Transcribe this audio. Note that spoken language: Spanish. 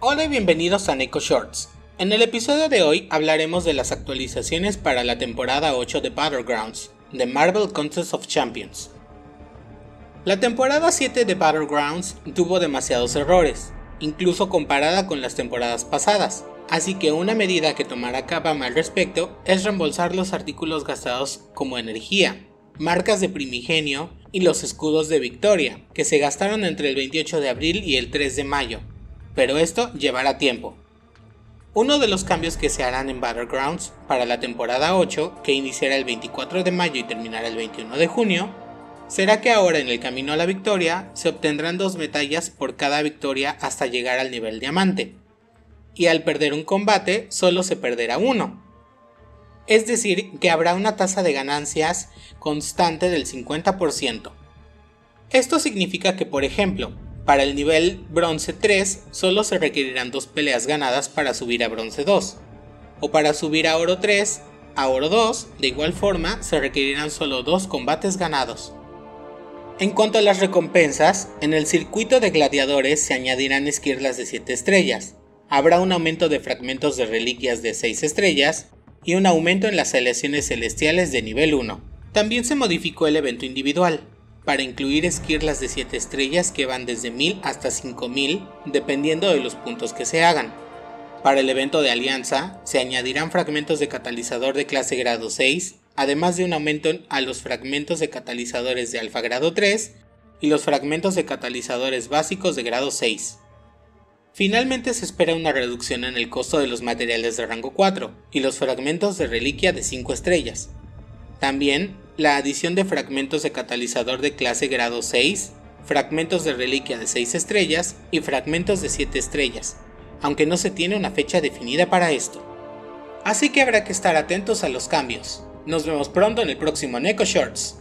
Hola y bienvenidos a Neko Shorts. En el episodio de hoy hablaremos de las actualizaciones para la temporada 8 de Battlegrounds, de Marvel Contest of Champions. La temporada 7 de Battlegrounds tuvo demasiados errores, incluso comparada con las temporadas pasadas, así que una medida que tomará Capcom al respecto es reembolsar los artículos gastados como energía, marcas de primigenio y los escudos de victoria, que se gastaron entre el 28 de abril y el 3 de mayo, pero esto llevará tiempo. Uno de los cambios que se harán en Battlegrounds para la temporada 8, que iniciará el 24 de mayo y terminará el 21 de junio, será que ahora en el camino a la victoria se obtendrán dos medallas por cada victoria hasta llegar al nivel diamante, y al perder un combate solo se perderá uno. Es decir, que habrá una tasa de ganancias constante del 50%. Esto significa que, por ejemplo, para el nivel bronce 3 solo se requerirán dos peleas ganadas para subir a bronce 2, o para subir a oro 3 a oro 2, de igual forma se requerirán solo dos combates ganados. En cuanto a las recompensas, en el circuito de gladiadores se añadirán esquirlas de 7 estrellas, habrá un aumento de fragmentos de reliquias de 6 estrellas y un aumento en las selecciones celestiales de nivel 1. También se modificó el evento individual, para incluir esquirlas de 7 estrellas que van desde 1000 hasta 5000 dependiendo de los puntos que se hagan. Para el evento de alianza se añadirán fragmentos de catalizador de clase grado 6 además de un aumento a los fragmentos de catalizadores de alfa grado 3 y los fragmentos de catalizadores básicos de grado 6. Finalmente se espera una reducción en el costo de los materiales de rango 4 y los fragmentos de reliquia de 5 estrellas. También la adición de fragmentos de catalizador de clase grado 6, fragmentos de reliquia de 6 estrellas y fragmentos de 7 estrellas, aunque no se tiene una fecha definida para esto. Así que habrá que estar atentos a los cambios. Nos vemos pronto en el próximo Neko Shorts.